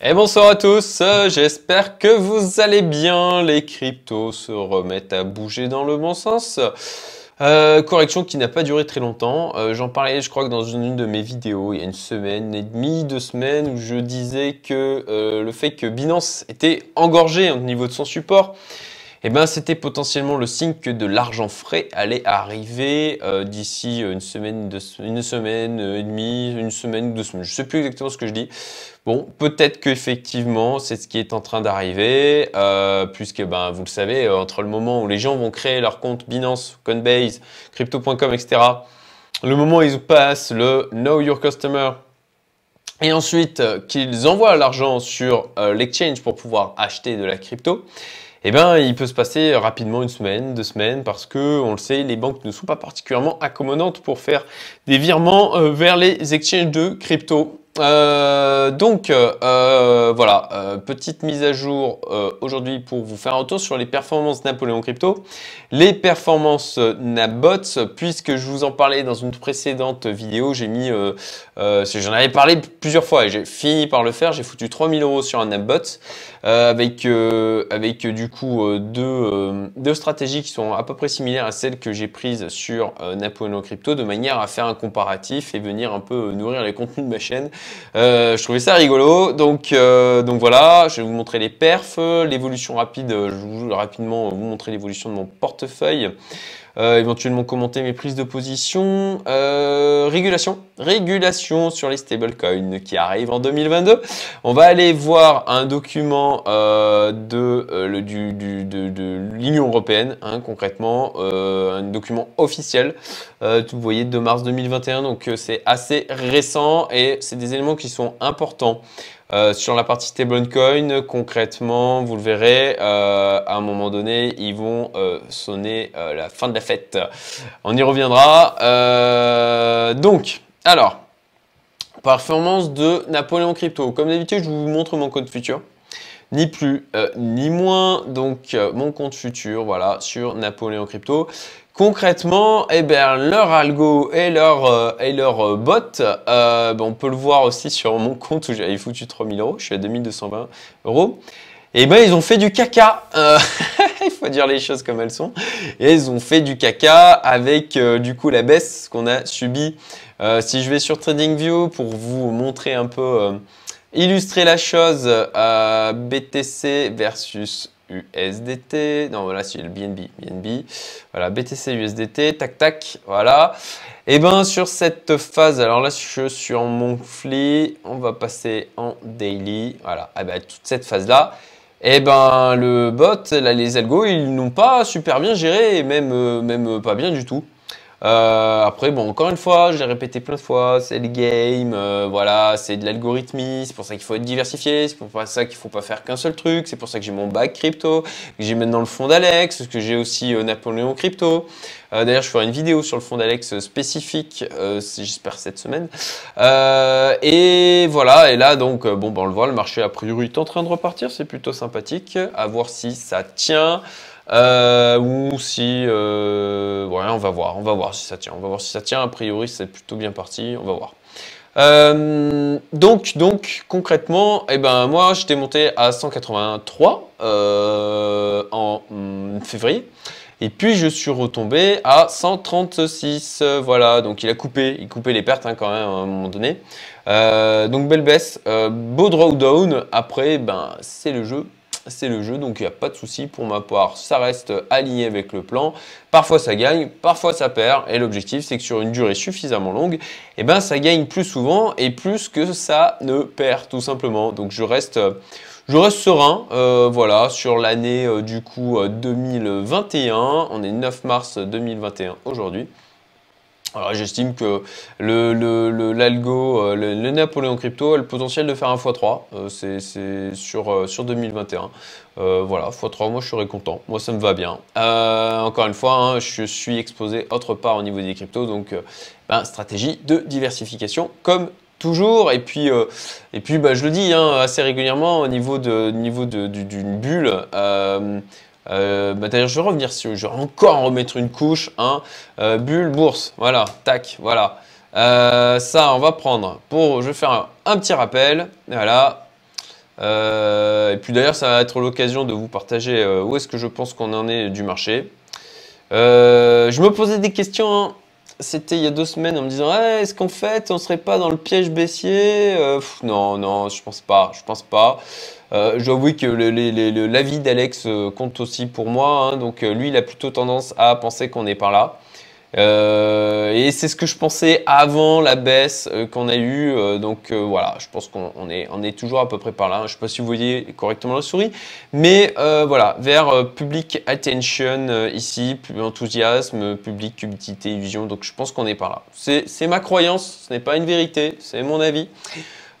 Et bonsoir à tous, euh, j'espère que vous allez bien. Les cryptos se remettent à bouger dans le bon sens. Euh, correction qui n'a pas duré très longtemps. Euh, j'en parlais, je crois que dans une, de mes vidéos, il y a une semaine et demie, deux semaines, où je disais que le fait que Binance était engorgé au niveau de son support, eh ben, c'était potentiellement le signe que de l'argent frais allait arriver euh, d'ici une semaine, une semaine et demie, une semaine deux semaines. Je ne sais plus exactement ce que je dis. Bon, peut-être qu'effectivement, c'est ce qui est en train d'arriver, euh, puisque ben, vous le savez, euh, entre le moment où les gens vont créer leur compte Binance, Coinbase, Crypto.com, etc., le moment où ils passent le Know Your Customer, et ensuite qu'ils envoient l'argent sur l'exchange pour pouvoir acheter de la crypto, eh bien, il peut se passer rapidement une semaine, deux semaines, parce que, on le sait, les banques ne sont pas particulièrement accommodantes pour faire des virements euh, vers les exchanges de crypto. Euh, donc euh, voilà, euh, petite mise à jour aujourd'hui pour vous faire un retour sur les performances Napoléon Crypto, les performances Nabots, puisque je vous en parlais dans une précédente vidéo, j'ai mis, j'en avais parlé plusieurs fois et j'ai fini par le faire, j'ai foutu 3000 euros sur un Nabot avec, avec du coup deux, deux stratégies qui sont à peu près similaires à celles que j'ai prises sur Napoléon Crypto, de manière à faire un comparatif et venir un peu nourrir les contenus de ma chaîne. Euh, je trouvais ça rigolo. Donc, euh, donc voilà, je vais vous montrer les perfs, l'évolution rapide. Je vais rapidement vous montrer l'évolution de mon portefeuille. Euh, éventuellement commenter mes prises de position. régulation, régulation sur les stablecoins qui arrivent en 2022. On va aller voir un document de, du, de, l'Union européenne, hein, concrètement, un document officiel. vous voyez, de mars 2021, donc c'est assez récent et c'est des éléments qui sont importants. Euh, sur la partie stablecoin, concrètement, vous le verrez, euh, à un moment donné, ils vont euh, sonner la fin de la fête. On y reviendra. donc, alors, performance de Napoléon Crypto. Comme d'habitude, je vous montre mon code futur. Ni plus, ni moins. Donc, mon compte futur, voilà, sur Napoléon Crypto. Concrètement, eh bien, leur algo et leur, euh, et leur euh, bot, euh, ben, on peut le voir aussi sur mon compte où j'avais foutu 3000 euros, je suis à 2220 euros. Et eh ben ils ont fait du caca, il faut dire les choses comme elles sont. Et ils ont fait du caca avec du coup la baisse qu'on a subie. si je vais sur TradingView pour vous montrer un peu, illustrer la chose, BTC versus USDT. Non, voilà, c'est le BNB. BNB. Voilà, BTC, USDT. Tac, tac. Voilà. Et eh ben sur cette phase, alors là, je suis en monthly. On va passer en daily. Voilà. Et eh ben, toute cette phase-là. Et eh ben le bot, les algos, ils n'ont pas super bien géré euh, même pas bien du tout. Euh, après, bon, encore une fois, je l'ai répété plein de fois, c'est le game, euh, voilà, c'est de l'algorithmie, c'est pour ça qu'il faut être diversifié, c'est pour ça qu'il faut pas faire qu'un seul truc, c'est pour ça que j'ai mon bac crypto, que j'ai maintenant le fonds d'Alex, que j'ai aussi euh, Napoléon Crypto. D'ailleurs, je ferai une vidéo sur le fonds d'Alex spécifique, j'espère cette semaine. et voilà, et là, donc, bon, ben, on le voit, le marché a priori est en train de repartir, c'est plutôt sympathique, à voir si ça tient. Euh, ou si, euh, on va voir, on va voir si ça tient, on va voir si ça tient. A priori, c'est plutôt bien parti, on va voir. Euh, donc, donc concrètement, eh ben moi, j'étais monté à 183 en mm, février. Et puis je suis retombé à 136. voilà, donc il a coupé, il coupait les pertes hein, quand même à un moment donné. donc belle baisse, beau drawdown. Après, ben c'est le jeu, c'est le jeu, donc il n'y a pas de souci pour ma part, ça reste aligné avec le plan. Parfois ça gagne, parfois ça perd, et l'objectif c'est que sur une durée suffisamment longue, eh ben, ça gagne plus souvent et plus que ça ne perd tout simplement. Donc je reste, je reste serein, euh, voilà, sur l'année euh, du coup 2021, euh, on est 9 mars 2021 aujourd'hui. J'estime que l'algo, le, le, Napoléon Crypto a le potentiel de faire un x3, euh, c'est sur, euh, sur 2021. Euh, voilà, x3, moi je serais content, moi ça me va bien. encore une fois, hein, je suis exposé autre part au niveau des cryptos, donc ben, stratégie de diversification comme toujours. Et puis, et puis bah, je le dis hein, assez régulièrement au niveau d'une niveau bulle. Euh, bah, D'ailleurs, je vais revenir sur, je vais encore en remettre une couche. Hein. Euh, bulle, bourse, voilà, tac, voilà. Euh, ça, on va prendre pour, je vais faire un, petit rappel, voilà. et puis d'ailleurs, ça va être l'occasion de vous partager où est-ce que je pense qu'on en est du marché. je me posais des questions. Hein. C'était il y a deux semaines en me disant est-ce qu'en fait on serait pas dans le piège baissier? Non, non, je pense pas. Je pense pas. Euh, J'avoue que l'avis d'Alex euh, compte aussi pour moi. Hein. donc euh, lui, il a plutôt tendance à penser qu'on est par là. Euh, et c'est ce que je pensais avant la baisse qu'on a eue. donc voilà, je pense qu'on est, toujours à peu près par là. Je ne sais pas si vous voyez correctement la souris. Mais voilà, vers public attention ici, enthousiasme, public utilité, vision. Donc je pense qu'on est par là. C'est ma croyance, ce n'est pas une vérité, c'est mon avis.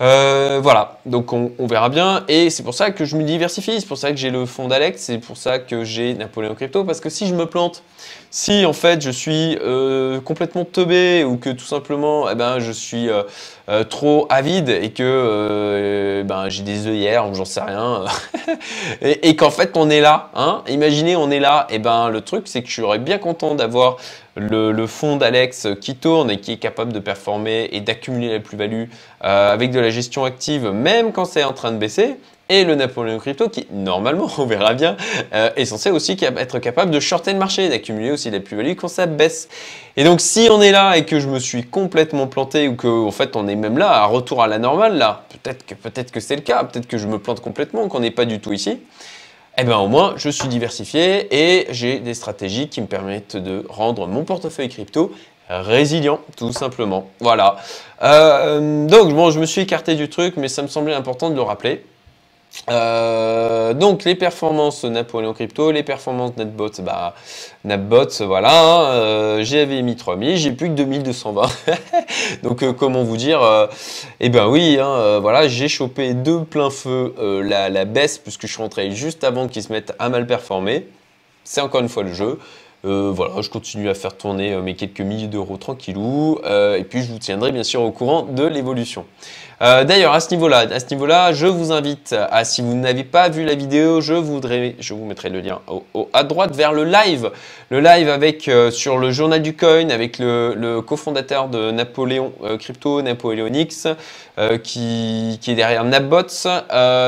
Euh, voilà, donc on, verra bien. Et c'est pour ça que je me diversifie, c'est pour ça que j'ai le fonds d'Alex, c'est pour ça que j'ai Napoléon Crypto, parce que si je me plante, si en fait je suis euh, complètement teubé ou que tout simplement eh ben, je suis euh, trop avide et que ben, j'ai des œillères ou j'en sais rien, et, qu'en fait on est là, hein, imaginez on est là, et ben le truc c'est que je serais bien content d'avoir le, fonds d'Alex qui tourne et qui est capable de performer et d'accumuler la plus-value euh, avec de la gestion active, même quand c'est en train de baisser. Et le Napoléon Crypto qui, normalement, on verra bien, euh, est censé aussi être capable de shorter le marché, d'accumuler aussi la plus-value quand ça baisse. Et donc, si on est là et que je me suis complètement planté ou qu'en en fait on est même là, à retour à la normale, là, peut-être que, peut que c'est le cas, peut-être que je me plante complètement, qu'on n'est pas du tout ici eh bien au moins je suis diversifié et j'ai des stratégies qui me permettent de rendre mon portefeuille crypto résilient, tout simplement. Voilà. Euh, donc bon, je me suis écarté du truc, mais ça me semblait important de le rappeler. Euh, donc les performances Napoléon Crypto, les performances Netbot, bah Netbot, voilà, hein, euh, j'avais mis 3000, j'ai plus que 2220. donc euh, comment vous dire Eh ben oui, hein, voilà, j'ai chopé de plein feu la, baisse puisque je suis rentré juste avant qu'ils se mettent à mal performer. C'est encore une fois le jeu. Voilà, je continue à faire tourner mes quelques milliers d'euros tranquillou, et puis je vous tiendrai bien sûr au courant de l'évolution. Euh, d'ailleurs, à ce niveau-là, niveau-là, je vous invite à, si vous n'avez pas vu la vidéo, je voudrais, je vous mettrai le lien à droite vers le live, le live avec euh, sur le journal du coin avec le, cofondateur de Napoléon euh, Crypto, Napoléon X, qui, qui, est derrière Napbots,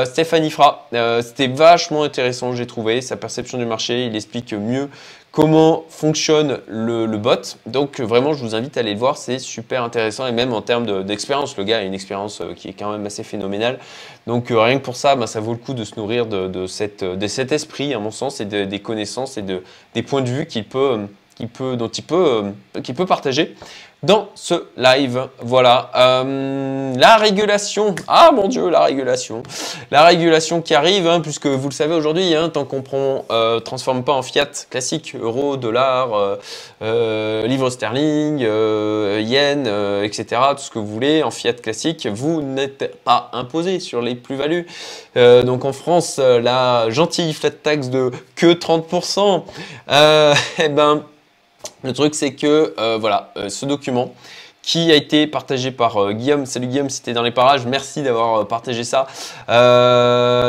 Stéphanie Fra. C'était vachement intéressant, j'ai trouvé sa perception du marché. Il explique mieux comment fonctionne le, bot. Donc vraiment, je vous invite à aller le voir, c'est super intéressant et même en termes d'expérience, le gars a une expérience euh, qui est quand même assez phénoménale. Donc euh, rien que pour ça, bah, ça vaut le coup de se nourrir de, cet esprit, à mon sens, et des connaissances et de, des points de vue euh, qu'il peut partager dans ce live. Voilà. Euh, la régulation. Ah mon Dieu, la régulation. La régulation qui arrive, hein, puisque vous le savez aujourd'hui, hein, tant qu'on ne euh, transforme pas en fiat classique, euro, dollar, euh, livre sterling, yen, etc., tout ce que vous voulez, en fiat classique, vous n'êtes pas imposé sur les plus-values. donc en France, la gentille flat tax de que 30%, eh ben le truc, c'est que euh, voilà, euh, ce document qui a été partagé par euh, Guillaume. Salut Guillaume, si dans les parages, merci d'avoir partagé ça.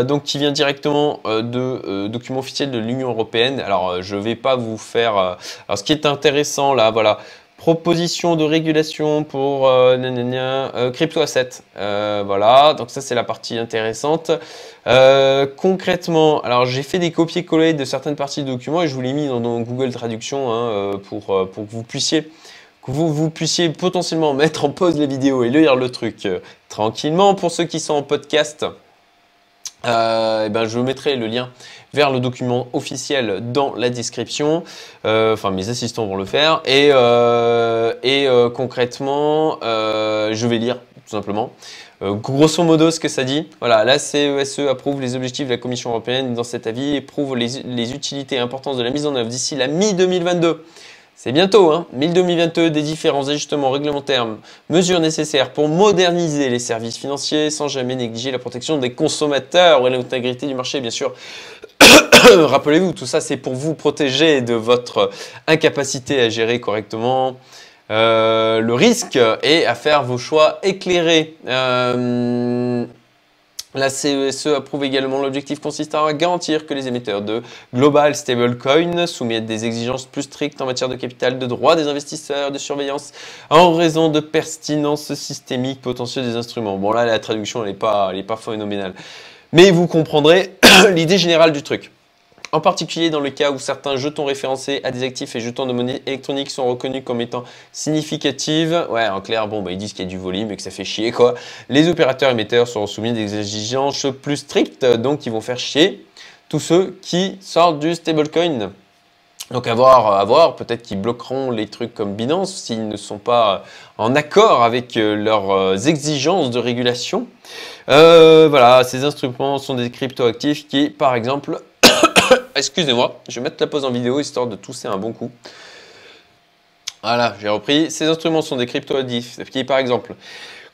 donc, qui vient directement de documents officiels de l'Union Européenne. Alors, je ne vais pas vous faire... alors, ce qui est intéressant là, voilà, proposition de régulation pour euh, crypto asset. voilà, donc ça c'est la partie intéressante. Euh, concrètement, alors j'ai fait des copier-coller de certaines parties du document et je vous l'ai mis dans, Google Traduction hein, euh, pour, euh, que vous puissiez que vous, vous, puissiez potentiellement mettre en pause la vidéo et lire le truc tranquillement. Pour ceux qui sont en podcast, eh ben, je mettrai le lien vers le document officiel dans la description. enfin, mes assistants vont le faire. Et, et concrètement, je vais lire tout simplement. Euh, grosso modo, ce que ça dit, voilà, la CESE e approuve les objectifs de la Commission européenne dans cet avis et prouve les, utilités et l'importance de la mise en œuvre d'ici la mi-2022. C'est bientôt, hein, mi-2022, des différents ajustements réglementaires, mesures nécessaires pour moderniser les services financiers sans jamais négliger la protection des consommateurs et l'intégrité du marché, bien sûr. Rappelez-vous, tout ça, c'est pour vous protéger de votre incapacité à gérer correctement euh, le risque est à faire vos choix éclairés. Euh, la CESE e approuve également l'objectif consistant à garantir que les émetteurs de Global Stablecoin soumettent des exigences plus strictes en matière de capital, de droit des investisseurs, de surveillance, en raison de pertinence systémique potentielle des instruments. Bon là, la traduction, elle n'est pas, pas phénoménale. Mais vous comprendrez l'idée générale du truc. En particulier dans le cas où certains jetons référencés à des actifs et jetons de monnaie électronique sont reconnus comme étant significatifs. Ouais, en clair, bon, bah, ils disent qu'il y a du volume et que ça fait chier, quoi. Les opérateurs émetteurs seront soumis à des exigences plus strictes, donc ils vont faire chier tous ceux qui sortent du stablecoin. Donc à voir, à voir peut-être qu'ils bloqueront les trucs comme Binance s'ils ne sont pas en accord avec euh, leurs euh, exigences de régulation. Euh, voilà, ces instruments sont des cryptoactifs qui, par exemple, excusez-moi, je vais mettre la pause en vidéo histoire de tousser un bon coup. Voilà, j'ai repris. Ces instruments sont des cryptoactifs qui, par exemple,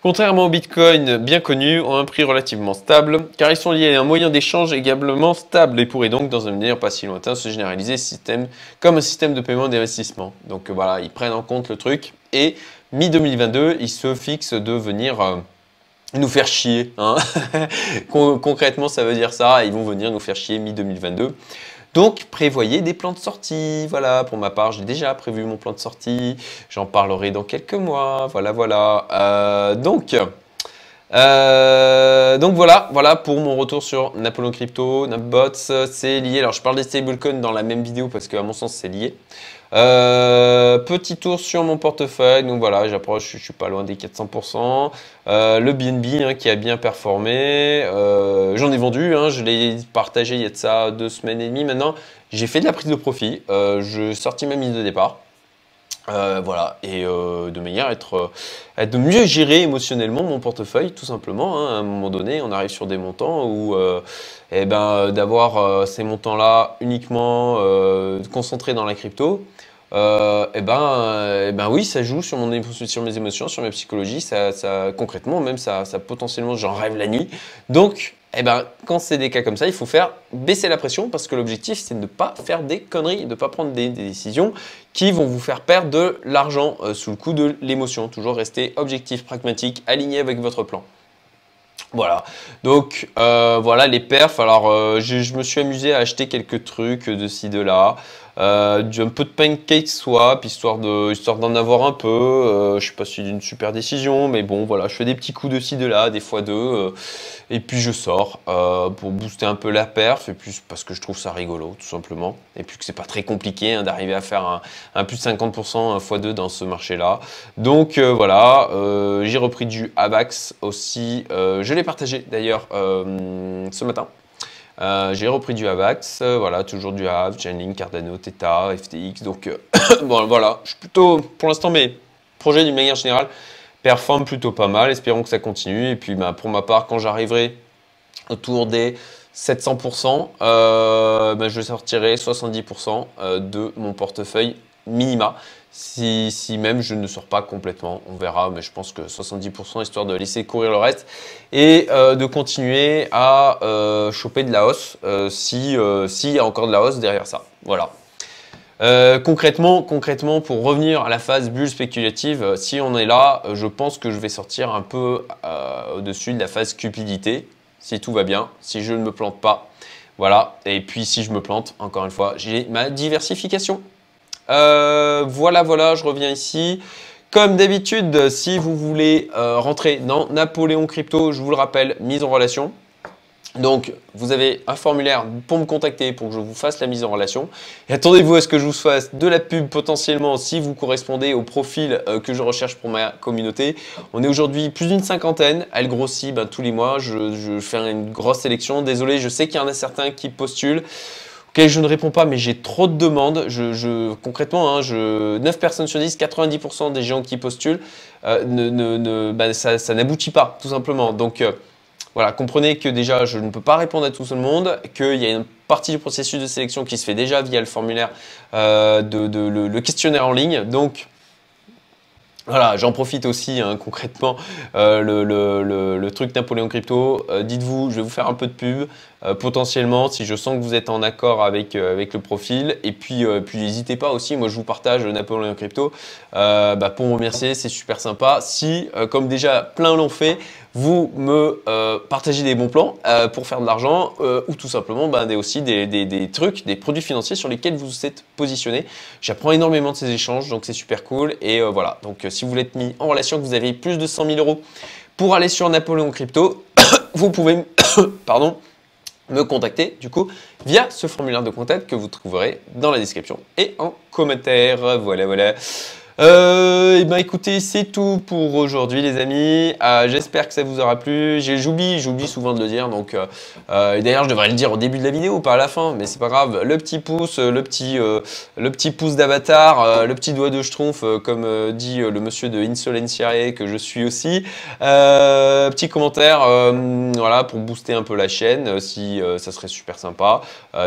Contrairement au Bitcoin bien connu, ont un prix relativement stable, car ils sont liés à un moyen d'échange également stable et pourraient donc, dans un avenir pas si lointain, se généraliser système, comme un système de paiement d'investissement. Donc voilà, ils prennent en compte le truc et mi-2022, ils se fixent de venir euh, nous faire chier. Hein. Concrètement, ça veut dire ça, ils vont venir nous faire chier mi-2022. Donc prévoyez des plans de sortie. Voilà, pour ma part, j'ai déjà prévu mon plan de sortie. J'en parlerai dans quelques mois. Voilà, voilà. Euh, donc, euh, donc voilà, voilà pour mon retour sur Napoléon Crypto, Napbots, c'est lié. Alors je parle des stablecoins dans la même vidéo parce qu'à mon sens c'est lié. Euh, petit tour sur mon portefeuille, donc voilà, j'approche, je, suis pas loin des 400%. Euh, le BNB hein, qui a bien performé, euh, j'en ai vendu, hein, je l'ai partagé il y a de ça deux semaines et demie maintenant. J'ai fait de la prise de profit, je sortis ma mise de départ. Voilà, et de manière à être, de mieux gérer émotionnellement mon portefeuille, tout simplement. Hein. à un moment donné, on arrive sur des montants où eh ben, d'avoir ces montants-là uniquement concentrés dans la crypto, euh, eh ben, euh, eh ben oui, ça joue sur, sur mes émotions, sur ma psychologie. Ça, ça concrètement, même ça, ça potentiellement, j'en rêve la nuit. Donc, eh ben, quand c'est des cas comme ça, il faut faire baisser la pression parce que l'objectif, c'est de ne pas faire des conneries, de ne pas prendre des, décisions qui vont vous faire perdre de l'argent euh, sous le coup de l'émotion. Toujours rester objectif, pragmatique, aligné avec votre plan. Voilà, donc euh, voilà les perfs. Alors je, me suis amusé à acheter quelques trucs de ci, de là. Euh, un peu de pancake swap, histoire de, histoire d'en avoir un peu. Euh, je sais pas si c'est une super décision, mais bon, voilà, je fais des petits coups de ci, de là, des fois deux, euh, et puis je sors euh, pour booster un peu la perf, et puis parce que je trouve ça rigolo, tout simplement, et puis que c'est pas très compliqué hein, d'arriver à faire un, un, plus de 50% un x2 dans ce marché-là. Donc voilà, j'ai repris du AVAX aussi, je l'ai partagé d'ailleurs ce matin. Euh, j'ai repris du AVAX, euh, voilà, toujours du HAV, Chainlink, Cardano, Theta, FTX. Donc euh, bon, voilà, je suis plutôt, pour l'instant, mes projets d'une manière générale performent plutôt pas mal. Espérons que ça continue. Et puis bah, pour ma part, quand j'arriverai autour des 700%, bah, je sortirai 70% de mon portefeuille minima. Si, même je ne sors pas complètement, on verra, mais je pense que 70% histoire de laisser courir le reste et euh, de continuer à euh, choper de la hausse euh, si s'il y a encore de la hausse derrière ça. Voilà. concrètement, concrètement, pour revenir à la phase bulle spéculative, si on est là, je pense que je vais sortir un peu au-dessus de la phase cupidité, si tout va bien, si je ne me plante pas. Voilà, et puis si je me plante, encore une fois, j'ai ma diversification. Euh, voilà, voilà, je reviens ici. Comme d'habitude, si vous voulez euh, rentrer dans Napoléon Crypto, je vous le rappelle, mise en relation. Donc, vous avez un formulaire pour me contacter pour que je vous fasse la mise en relation. Et attendez-vous à ce que je vous fasse de la pub potentiellement si vous correspondez au profil euh, que je recherche pour ma communauté. On est aujourd'hui plus d'une cinquantaine. Elle grossit ben, tous les mois. Je, je fais une grosse sélection. Désolé, je sais qu'il y en a certains qui postulent je ne réponds pas, mais j'ai trop de demandes. Concrètement, hein, je, 9 personnes sur 10, 90% des gens qui postulent, euh, bah, ça, n'aboutit pas, tout simplement. Donc euh, voilà, comprenez que déjà, je ne peux pas répondre à tout le monde, qu'il y a une partie du processus de sélection qui se fait déjà via le formulaire, euh, de, le, questionnaire en ligne. Donc, voilà, j'en profite aussi hein, concrètement, le, truc Napoléon Crypto. Dites-vous, je vais vous faire un peu de pub. Euh, potentiellement si je sens que vous êtes en accord avec, euh, avec le profil. Et puis, euh, puis n'hésitez pas aussi, moi je vous partage Napoléon Crypto bah, pour me remercier, c'est super sympa. Si, comme déjà plein l'ont fait, vous me partagez des bons plans pour faire de l'argent ou tout simplement bah, aussi des, des, des, trucs, des produits financiers sur lesquels vous êtes positionné. J'apprends énormément de ces échanges, donc c'est super cool. Et voilà, donc si vous être mis en relation, que vous avez plus de 100 000 euros pour aller sur Napoléon Crypto, vous pouvez, pardon, me contacter du coup via ce formulaire de contact que vous trouverez dans la description et en commentaire. Voilà, voilà. Euh, et ben écoutez, c'est tout pour aujourd'hui les amis. Euh, j'espère que ça vous aura plu. J'oublie, j'oublie souvent de le dire. Donc, euh, euh, d'ailleurs, je devrais le dire au début de la vidéo, pas à la fin, mais c'est pas grave. Le petit pouce, le petit, pouce d'avatar, le petit doigt de schtroumpf, comme dit le monsieur de Insolentiae que je suis aussi. petit commentaire, voilà, pour booster un peu la chaîne, si ça serait super sympa.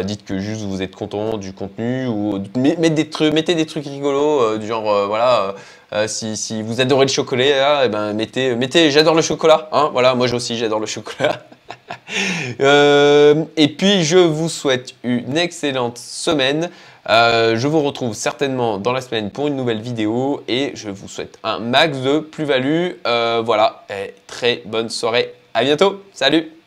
dites que juste vous êtes content du contenu ou mettez des trucs, des trucs rigolos, du genre euh, euh, si, vous adorez le chocolat, eh ben, mettez, mettez j'adore le chocolat. Hein, voilà, moi aussi j'adore le chocolat. Euh, et puis je vous souhaite une excellente semaine. je vous retrouve certainement dans la semaine pour une nouvelle vidéo et je vous souhaite un max de plus-value. voilà, et très bonne soirée. À bientôt. Salut